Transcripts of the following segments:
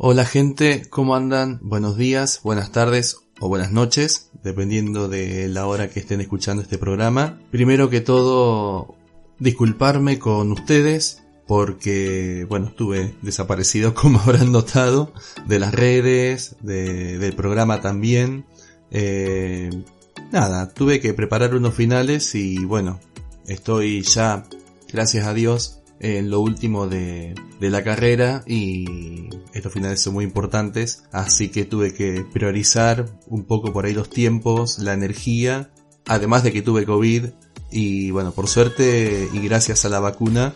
Hola gente, ¿cómo andan? Buenos días, buenas tardes o buenas noches, dependiendo de la hora que estén escuchando este programa. Primero que todo, disculparme con ustedes porque, bueno, estuve desaparecido como habrán notado, de las redes, del programa también. Eh, nada, tuve que preparar unos finales y bueno, estoy ya, gracias a Dios, en lo último de, de la carrera y estos finales son muy importantes, así que tuve que priorizar un poco por ahí los tiempos, la energía, además de que tuve COVID y bueno, por suerte y gracias a la vacuna,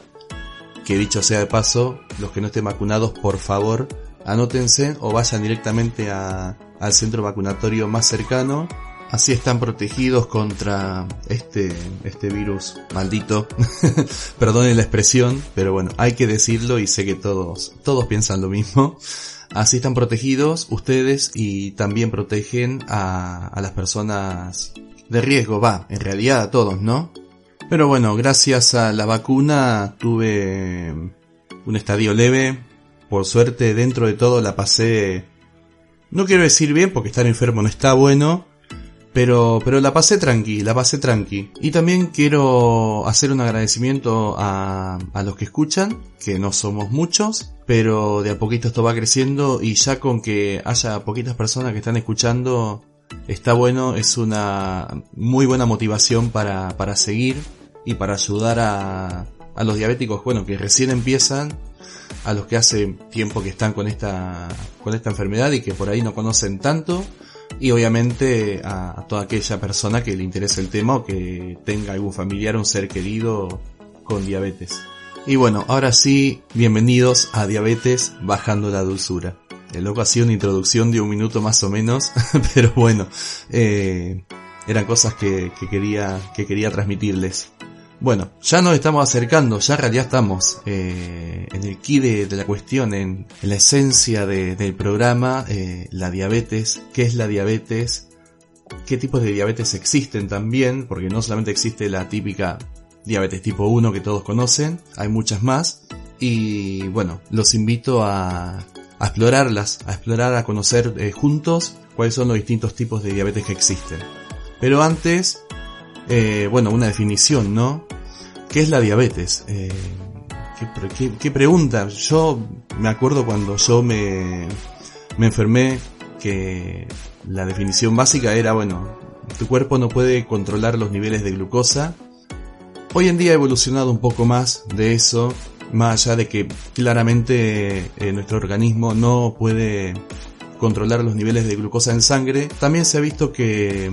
que dicho sea de paso, los que no estén vacunados, por favor, anótense o vayan directamente a, al centro vacunatorio más cercano Así están protegidos contra este, este virus maldito. Perdonen la expresión, pero bueno, hay que decirlo y sé que todos, todos piensan lo mismo. Así están protegidos ustedes y también protegen a, a las personas de riesgo, va, en realidad a todos, ¿no? Pero bueno, gracias a la vacuna tuve un estadio leve. Por suerte, dentro de todo la pasé... No quiero decir bien porque estar enfermo no está bueno, pero, pero la pasé tranqui, la pasé tranqui. Y también quiero hacer un agradecimiento a, a los que escuchan, que no somos muchos, pero de a poquito esto va creciendo y ya con que haya poquitas personas que están escuchando, está bueno, es una muy buena motivación para, para seguir y para ayudar a, a los diabéticos, bueno, que recién empiezan, a los que hace tiempo que están con esta, con esta enfermedad y que por ahí no conocen tanto y obviamente a, toda aquella persona que le interese el tema o que tenga algún familiar un ser querido con diabetes. Y bueno, ahora sí, bienvenidos a Diabetes Bajando la Dulzura. El loco ha sido una introducción de un minuto más o menos, pero bueno, eh, eran cosas que, que, quería, que quería transmitirles. Bueno, ya nos estamos acercando, ya en estamos eh, en el key de, la cuestión, en, la esencia del programa, eh, la diabetes, qué es la diabetes, qué tipos de diabetes existen también, porque no solamente existe la típica diabetes tipo 1 que todos conocen, hay muchas más, y bueno, los invito a, a explorarlas, a explorar, a conocer eh, juntos cuáles son los distintos tipos de diabetes que existen. Pero antes, eh, bueno, una definición, ¿no? ¿Qué es la diabetes? Eh, ¿qué, pregunta? Yo me acuerdo cuando yo me, me enfermé que la definición básica era, bueno, tu cuerpo no puede controlar los niveles de glucosa. Hoy en día ha evolucionado un poco más de eso, más allá de que claramente eh, nuestro organismo no puede controlar los niveles de glucosa en sangre. También se ha visto que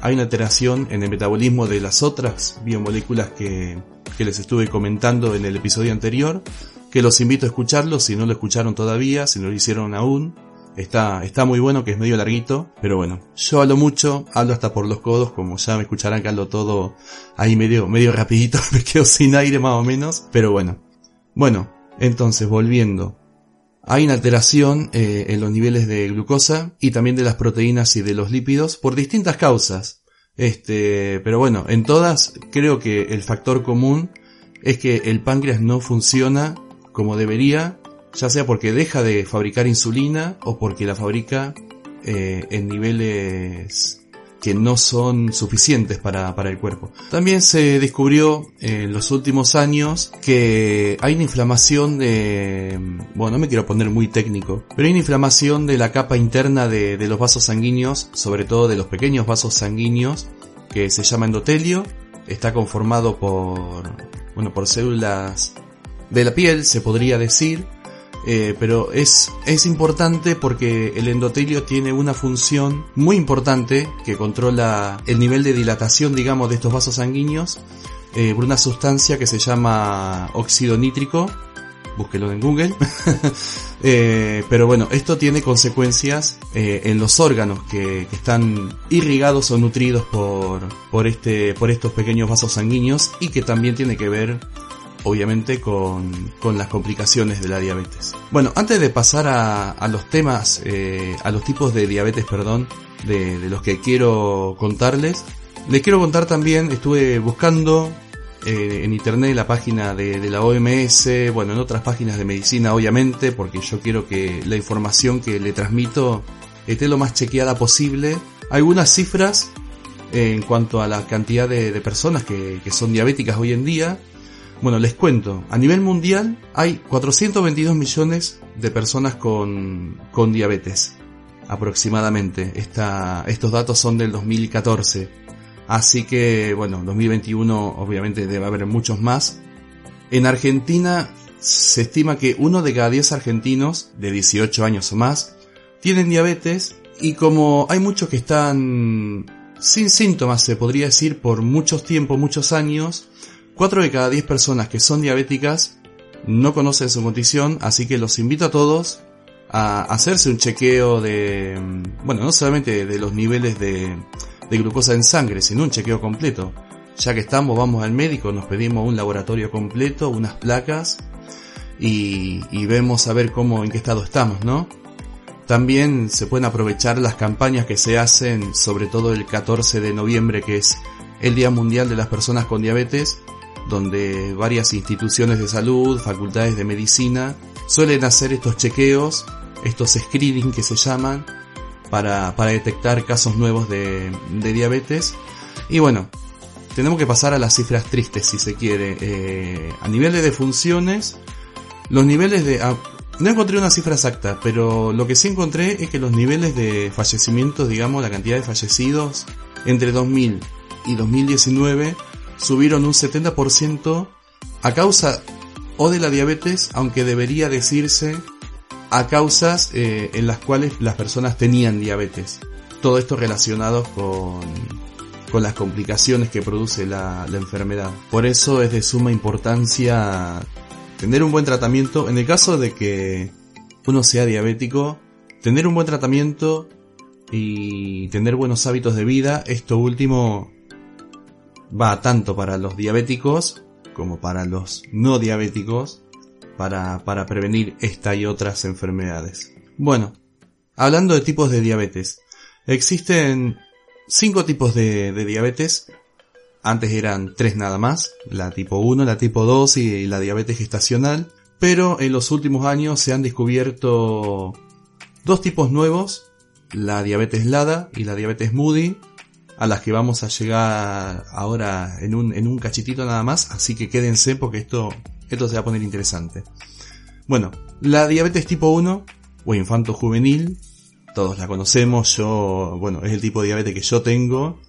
hay una alteración en el metabolismo de las otras biomoléculas que, que les estuve comentando en el episodio anterior, que los invito a escucharlo si no lo escucharon todavía, si no lo hicieron aún. Está, está muy bueno, que es medio larguito, pero bueno, yo hablo mucho, hablo hasta por los codos, como ya me escucharán que hablo todo ahí medio, medio rapidito, me quedo sin aire más o menos, pero bueno. Bueno, entonces volviendo, hay una alteración eh, en los niveles de glucosa y también de las proteínas y de los lípidos por distintas causas. Este, pero bueno, en todas creo que el factor común es que el páncreas no funciona como debería, ya sea porque deja de fabricar insulina o porque la fabrica eh, en niveles que no son suficientes para, para el cuerpo. También se descubrió en los últimos años que hay una inflamación de, bueno, no me quiero poner muy técnico, pero hay una inflamación de la capa interna de, de los vasos sanguíneos, sobre todo de los pequeños vasos sanguíneos, que se llama endotelio, está conformado por, bueno, por células de la piel, se podría decir, eh, pero es, es importante porque el endotelio tiene una función muy importante que controla el nivel de dilatación, digamos, de estos vasos sanguíneos eh, por una sustancia que se llama óxido nítrico, búsquelo en Google. Eh, pero bueno, esto tiene consecuencias en los órganos que, están irrigados o nutridos por, por, este, por estos pequeños vasos sanguíneos y que también tiene que ver obviamente con, con, las complicaciones de la diabetes. Bueno, antes de pasar a, a los temas, eh, a los tipos de diabetes, perdón, de, de, los que quiero contarles, les quiero contar también, estuve buscando eh, en internet la página de, la OMS, bueno, en otras páginas de medicina obviamente, porque yo quiero que la información que le transmito esté lo más chequeada posible. Algunas cifras eh, en cuanto a la cantidad de, personas que, son diabéticas hoy en día. Bueno, les cuento, a nivel mundial hay 422 millones de personas con, con diabetes, aproximadamente. Esta, estos datos son del 2014. Así que, bueno, 2021 obviamente debe haber muchos más. En Argentina se estima que uno de cada 10 argentinos de 18 años o más tienen diabetes y como hay muchos que están sin síntomas, se podría decir, por muchos tiempos, muchos años, 4 de cada 10 personas que son diabéticas no conocen su condición, así que los invito a todos a hacerse un chequeo de, bueno, no solamente de los niveles de, glucosa en sangre, sino un chequeo completo. Ya que estamos, vamos al médico, nos pedimos un laboratorio completo, unas placas y, vemos a ver cómo, en qué estado estamos, ¿no? También se pueden aprovechar las campañas que se hacen, sobre todo el 14 de noviembre, que es el Día Mundial de las Personas con Diabetes, donde varias instituciones de salud, facultades de medicina, suelen hacer estos chequeos, estos screening que se llaman, para, para detectar casos nuevos de, de, diabetes. Y bueno, tenemos que pasar a las cifras tristes si se quiere. Eh, a nivel de defunciones, los niveles de... Ah, no encontré una cifra exacta, pero lo que sí encontré es que los niveles de fallecimientos, digamos, la cantidad de fallecidos entre 2000 y 2019 subieron un 70% a causa o de la diabetes, aunque debería decirse a causas eh, en las cuales las personas tenían diabetes. Todo esto relacionado con, con las complicaciones que produce la, la enfermedad. Por eso es de suma importancia tener un buen tratamiento. En el caso de que uno sea diabético, tener un buen tratamiento y tener buenos hábitos de vida, esto último va tanto para los diabéticos como para los no diabéticos para, para prevenir esta y otras enfermedades. Bueno, hablando de tipos de diabetes, existen cinco tipos de, de diabetes. Antes eran tres nada más, la tipo 1, la tipo 2 y la diabetes gestacional. Pero en los últimos años se han descubierto dos tipos nuevos, la diabetes LADA y la diabetes Moody, a las que vamos a llegar ahora en un, en un cachitito nada más, así que quédense porque esto esto se va a poner interesante. Bueno, la diabetes tipo 1 o infanto juvenil, todos la conocemos, yo, bueno, es el tipo de diabetes que yo tengo.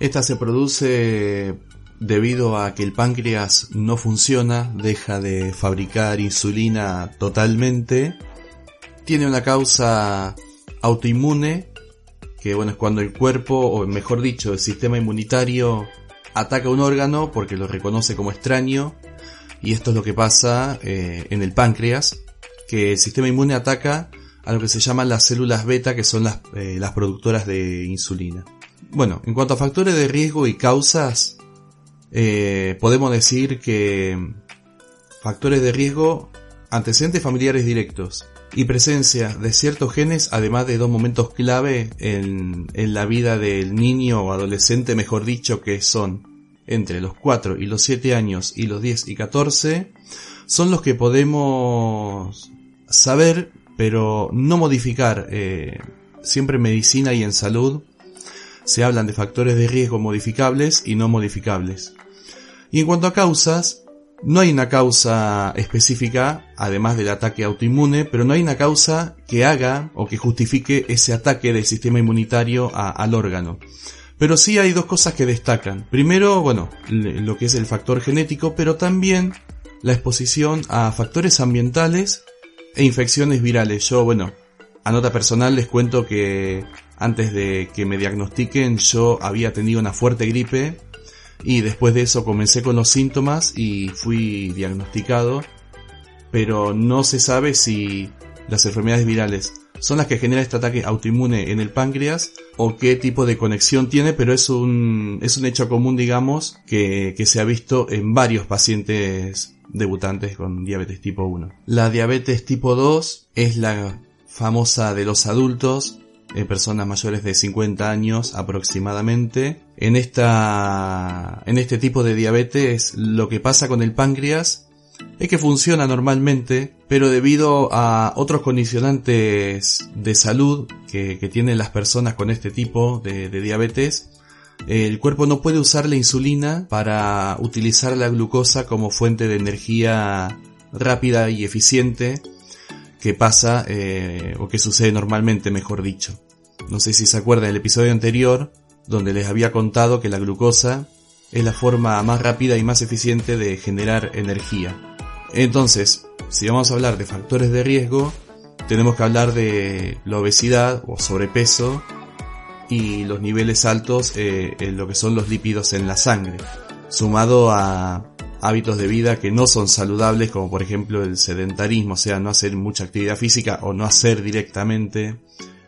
Esta se produce debido a que el páncreas no funciona, deja de fabricar insulina totalmente. Tiene una causa autoinmune, que bueno, es cuando el cuerpo, o mejor dicho, el sistema inmunitario ataca un órgano porque lo reconoce como extraño y esto es lo que pasa eh, en el páncreas, que el sistema inmune ataca a lo que se llaman las células beta, que son las, eh, las productoras de insulina. Bueno, en cuanto a factores de riesgo y causas, eh, podemos decir que factores de riesgo, antecedentes familiares directos y presencia de ciertos genes, además de dos momentos clave en, en la vida del niño o adolescente, mejor dicho, que son entre los 4 y los 7 años y los 10 y 14 son los que podemos saber pero no modificar. Eh, siempre en medicina y en salud se hablan de factores de riesgo modificables y no modificables. Y en cuanto a causas, no hay una causa específica, además del ataque autoinmune, pero no hay una causa que haga o que justifique ese ataque del sistema inmunitario al órgano. Pero sí hay dos cosas que destacan. Primero, bueno, lo que es el factor genético, pero también la exposición a factores ambientales e infecciones virales. Yo, bueno, a nota personal les cuento que antes de que me diagnostiquen yo había tenido una fuerte gripe y después de eso comencé con los síntomas y fui diagnosticado pero no se sabe si las enfermedades virales son las que generan este ataque autoinmune en el páncreas o qué tipo de conexión tiene, pero es un, es un hecho común, digamos, que, que se ha visto en varios pacientes debutantes con diabetes tipo 1. La diabetes tipo 2 es la famosa de los adultos, en personas mayores de 50 años aproximadamente. En esta, en este tipo de diabetes lo que pasa con el páncreas es que funciona normalmente, pero debido a otros condicionantes de salud que, tienen las personas con este tipo de, diabetes, el cuerpo no puede usar la insulina para utilizar la glucosa como fuente de energía rápida y eficiente que pasa eh, o que sucede normalmente, mejor dicho. No sé si se acuerdan del episodio anterior donde les había contado que la glucosa es la forma más rápida y más eficiente de generar energía. Entonces, si vamos a hablar de factores de riesgo, tenemos que hablar de la obesidad o sobrepeso y los niveles altos eh, en lo que son los lípidos en la sangre, sumado a hábitos de vida que no son saludables como por ejemplo el sedentarismo, o sea, no hacer mucha actividad física o no hacer directamente,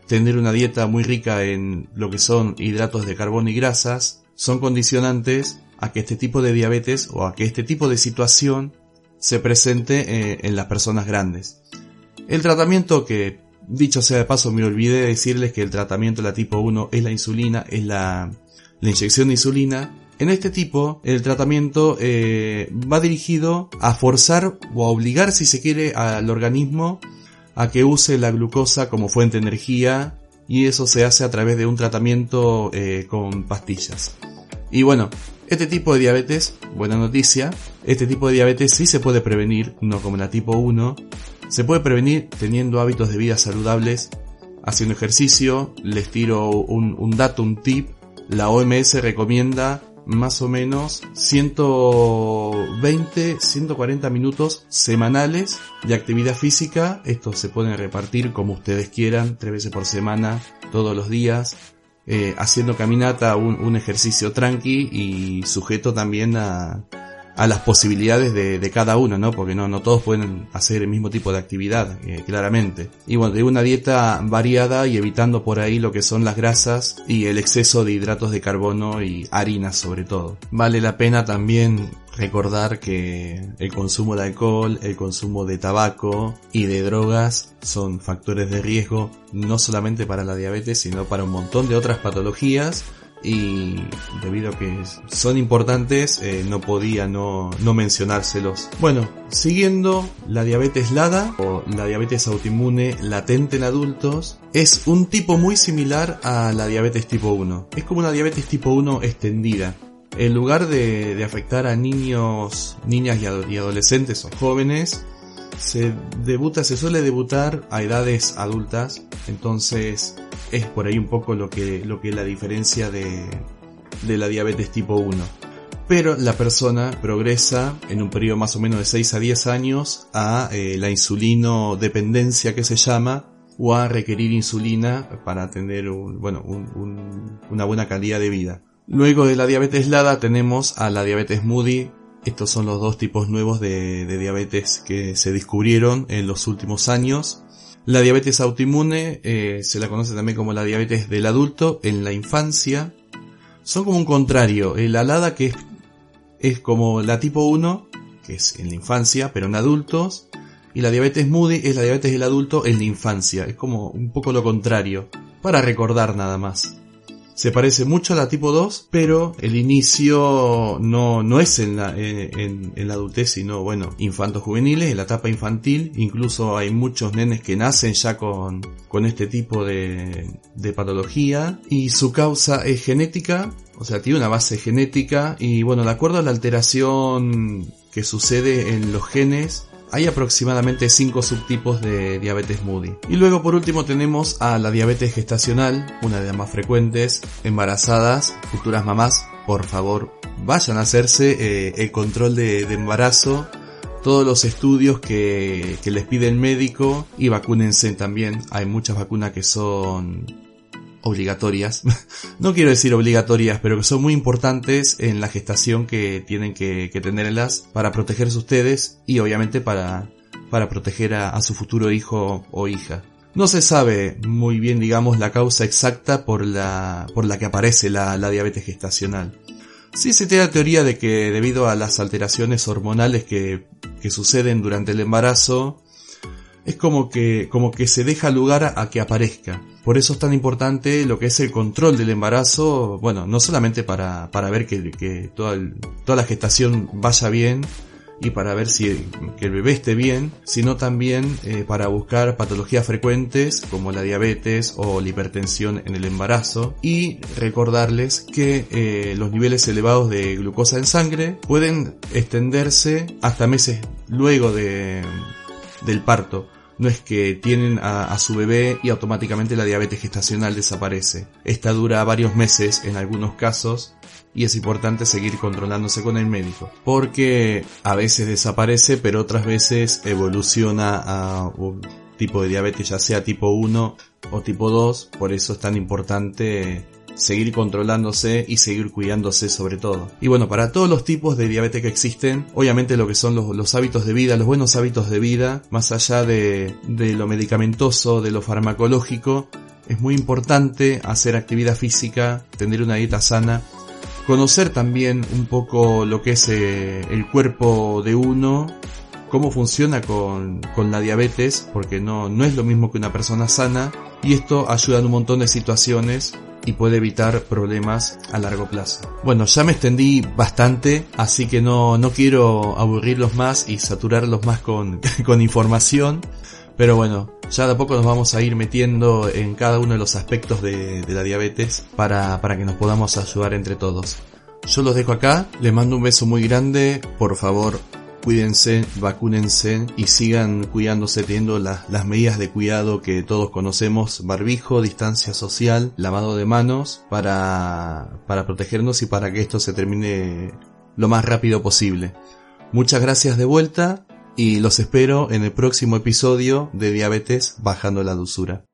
tener una dieta muy rica en lo que son hidratos de carbono y grasas, son condicionantes a que este tipo de diabetes o a que este tipo de situación se presente eh, en las personas grandes. El tratamiento que, dicho sea de paso, me olvidé decirles que el tratamiento de la tipo 1 es la insulina, es la, la inyección de insulina. En este tipo, el tratamiento eh, va dirigido a forzar o a obligar, si se quiere, al organismo a que use la glucosa como fuente de energía y eso se hace a través de un tratamiento eh, con pastillas. Y bueno, este tipo de diabetes, buena noticia, este tipo de diabetes sí se puede prevenir, no como la tipo 1. Se puede prevenir teniendo hábitos de vida saludables, haciendo ejercicio. Les tiro un, un dato, un tip. La OMS recomienda más o menos 120, 140 minutos semanales de actividad física. Estos se pueden repartir como ustedes quieran, tres veces por semana, todos los días. Eh, haciendo caminata, un, ejercicio tranqui y sujeto también a, a las posibilidades de, de, cada uno, ¿no? Porque no, no todos pueden hacer el mismo tipo de actividad, eh, claramente. Y bueno, de una dieta variada y evitando por ahí lo que son las grasas y el exceso de hidratos de carbono y harinas sobre todo. Vale la pena también recordar que el consumo de alcohol, el consumo de tabaco y de drogas son factores de riesgo no solamente para la diabetes, sino para un montón de otras patologías y debido a que son importantes eh, no podía no, no mencionárselos. Bueno, siguiendo la diabetes LADA o la diabetes autoinmune latente en adultos es un tipo muy similar a la diabetes tipo 1. Es como una diabetes tipo 1 extendida. En lugar de, de afectar a niños, niñas y adolescentes o jóvenes, se debuta, se suele debutar a edades adultas, entonces es por ahí un poco lo que, lo que es la diferencia de, de la diabetes tipo 1. Pero la persona progresa en un periodo más o menos de 6 a 10 años a eh, la insulino dependencia que se llama o a requerir insulina para tener un, bueno, una buena calidad de vida. Luego de la diabetes LADA tenemos a la diabetes Moody estos son los dos tipos nuevos de, diabetes que se descubrieron en los últimos años. La diabetes autoinmune eh, se la conoce también como la diabetes del adulto en la infancia. Son como un contrario. El alada que es, es como la tipo 1, que es en la infancia, pero en adultos. Y la diabetes Moody es la diabetes del adulto en la infancia. Es como un poco lo contrario. Para recordar nada más. Se parece mucho a la tipo 2, pero el inicio no, no es en la, en, la adultez, sino, bueno, infantos juveniles, en la etapa infantil. Incluso hay muchos nenes que nacen ya con, con este tipo de, de patología. Y su causa es genética, o sea, tiene una base genética. Y bueno, de acuerdo a la alteración que sucede en los genes, hay aproximadamente 5 subtipos de diabetes Moody. Y luego por último tenemos a la diabetes gestacional, una de las más frecuentes, embarazadas, futuras mamás, por favor vayan a hacerse eh, el control de, embarazo todos los estudios que, que, les pide el médico y vacúnense también. Hay muchas vacunas que son obligatorias, no quiero decir obligatorias, pero que son muy importantes en la gestación que tienen que, que tenerlas para protegerse ustedes y obviamente para, para proteger a, su futuro hijo o hija. No se sabe muy bien, digamos, la causa exacta por la, por la que aparece la, la diabetes gestacional. Sí se tiene la teoría de que debido a las alteraciones hormonales que, que suceden durante el embarazo, es como que, como que se deja lugar a, que aparezca. Por eso es tan importante lo que es el control del embarazo, bueno, no solamente para, para ver que, que toda, toda la gestación vaya bien, y para ver si que el bebé esté bien, sino también eh, para buscar patologías frecuentes como la diabetes o la hipertensión en el embarazo y recordarles que eh, los niveles elevados de glucosa en sangre pueden extenderse hasta meses luego de, del parto. No es que tienen a, su bebé y automáticamente la diabetes gestacional desaparece. Esta dura varios meses en algunos casos y es importante seguir controlándose con el médico porque a veces desaparece pero otras veces evoluciona a un tipo de diabetes ya sea tipo 1 o tipo 2 por eso es tan importante seguir controlándose y seguir cuidándose sobre todo. Y bueno, para todos los tipos de diabetes que existen, obviamente lo que son los, hábitos de vida, los buenos hábitos de vida, más allá de, de lo medicamentoso, de lo farmacológico, es muy importante hacer actividad física, tener una dieta sana conocer también un poco lo que es eh, el cuerpo de uno, cómo funciona con, con, la diabetes, porque no, no es lo mismo que una persona sana, y esto ayuda en un montón de situaciones y puede evitar problemas a largo plazo. Bueno, ya me extendí bastante, así que no, no quiero aburrirlos más y saturarlos más con, con información. Pero bueno, ya de a poco nos vamos a ir metiendo en cada uno de los aspectos de, la diabetes para, para que nos podamos ayudar entre todos. Yo los dejo acá, les mando un beso muy grande, por favor cuídense, vacúnense y sigan cuidándose teniendo las, las medidas de cuidado que todos conocemos, barbijo, distancia social, lavado de manos para, para protegernos y para que esto se termine lo más rápido posible. Muchas gracias de vuelta y los espero en el próximo episodio de Diabetes Bajando la Dulzura.